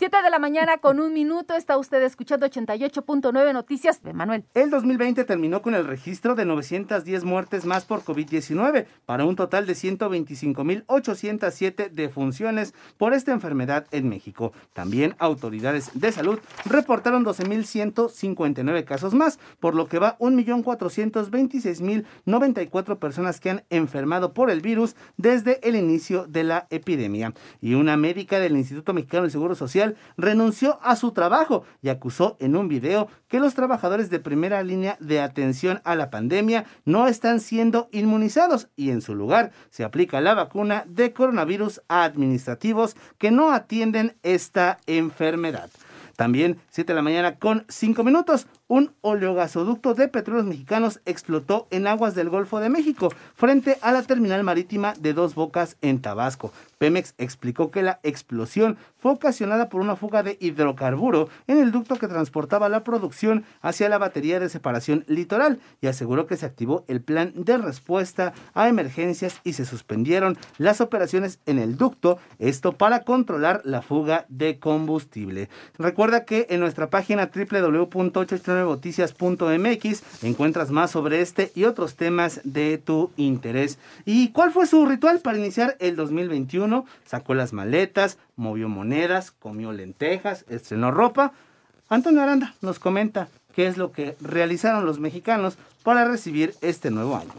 Siete de la mañana con un minuto. Está usted escuchando 88.9 Noticias. Manuel. El 2020 terminó con el registro de 910 muertes más por COVID-19, para un total de 125.807 defunciones por esta enfermedad en México. También autoridades de salud reportaron 12.159 casos más, por lo que va 1.426.094 personas que han enfermado por el virus desde el inicio de la epidemia. Y una médica del Instituto Mexicano del Seguro Social renunció a su trabajo y acusó en un video que los trabajadores de primera línea de atención a la pandemia no están siendo inmunizados y en su lugar se aplica la vacuna de coronavirus a administrativos que no atienden esta enfermedad. También 7 de la mañana con 5 minutos, un oleogasoducto de petróleos mexicanos explotó en aguas del Golfo de México frente a la terminal marítima de Dos Bocas en Tabasco. Pemex explicó que la explosión fue ocasionada por una fuga de hidrocarburo en el ducto que transportaba la producción hacia la batería de separación litoral y aseguró que se activó el plan de respuesta a emergencias y se suspendieron las operaciones en el ducto, esto para controlar la fuga de combustible. Recuerda que en nuestra página www.89noticias.mx encuentras más sobre este y otros temas de tu interés. ¿Y cuál fue su ritual para iniciar el 2021? Sacó las maletas, movió monedas, comió lentejas, estrenó ropa. Antonio Aranda nos comenta qué es lo que realizaron los mexicanos para recibir este nuevo año.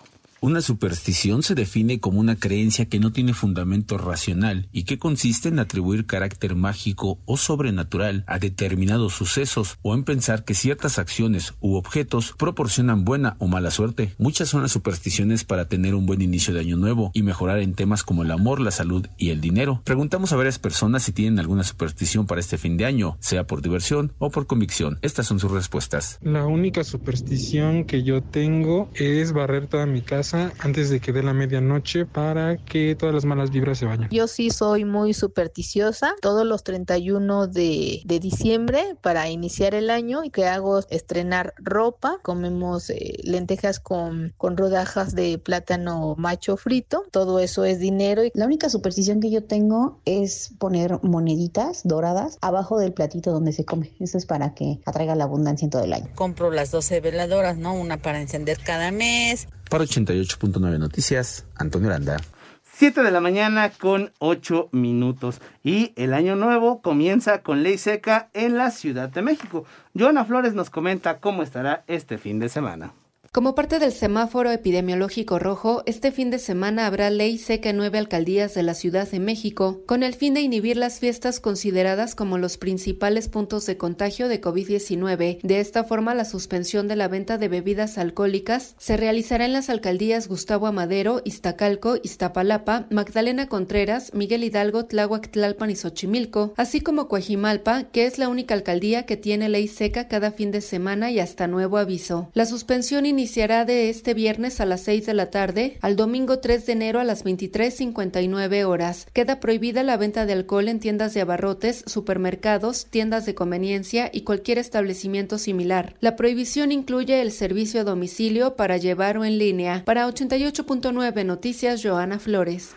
Una superstición se define como una creencia que no tiene fundamento racional y que consiste en atribuir carácter mágico o sobrenatural a determinados sucesos o en pensar que ciertas acciones u objetos proporcionan buena o mala suerte. Muchas son las supersticiones para tener un buen inicio de año nuevo y mejorar en temas como el amor, la salud y el dinero. Preguntamos a varias personas si tienen alguna superstición para este fin de año, sea por diversión o por convicción. Estas son sus respuestas. La única superstición que yo tengo es barrer toda mi casa antes de que dé la medianoche para que todas las malas vibras se vayan. Yo sí soy muy supersticiosa. Todos los 31 de, de diciembre para iniciar el año y que hago estrenar ropa. Comemos eh, lentejas con, con rodajas de plátano macho frito. Todo eso es dinero. La única superstición que yo tengo es poner moneditas doradas abajo del platito donde se come. Eso es para que atraiga la abundancia en todo el año. Compro las 12 veladoras, ¿no? Una para encender cada mes. Para 88.9 Noticias, Antonio Aranda. 7 de la mañana con 8 minutos. Y el año nuevo comienza con ley seca en la Ciudad de México. Joana Flores nos comenta cómo estará este fin de semana. Como parte del semáforo epidemiológico rojo, este fin de semana habrá ley seca en nueve alcaldías de la Ciudad de México, con el fin de inhibir las fiestas consideradas como los principales puntos de contagio de COVID-19. De esta forma, la suspensión de la venta de bebidas alcohólicas se realizará en las alcaldías Gustavo Amadero, Iztacalco, Iztapalapa, Magdalena Contreras, Miguel Hidalgo, Tláhuac, Tlalpan y Xochimilco, así como Coajimalpa, que es la única alcaldía que tiene ley seca cada fin de semana y hasta nuevo aviso. La suspensión iniciará de este viernes a las 6 de la tarde al domingo 3 de enero a las 23.59 horas. Queda prohibida la venta de alcohol en tiendas de abarrotes, supermercados, tiendas de conveniencia y cualquier establecimiento similar. La prohibición incluye el servicio a domicilio para llevar o en línea. Para 88.9 Noticias, Joana Flores.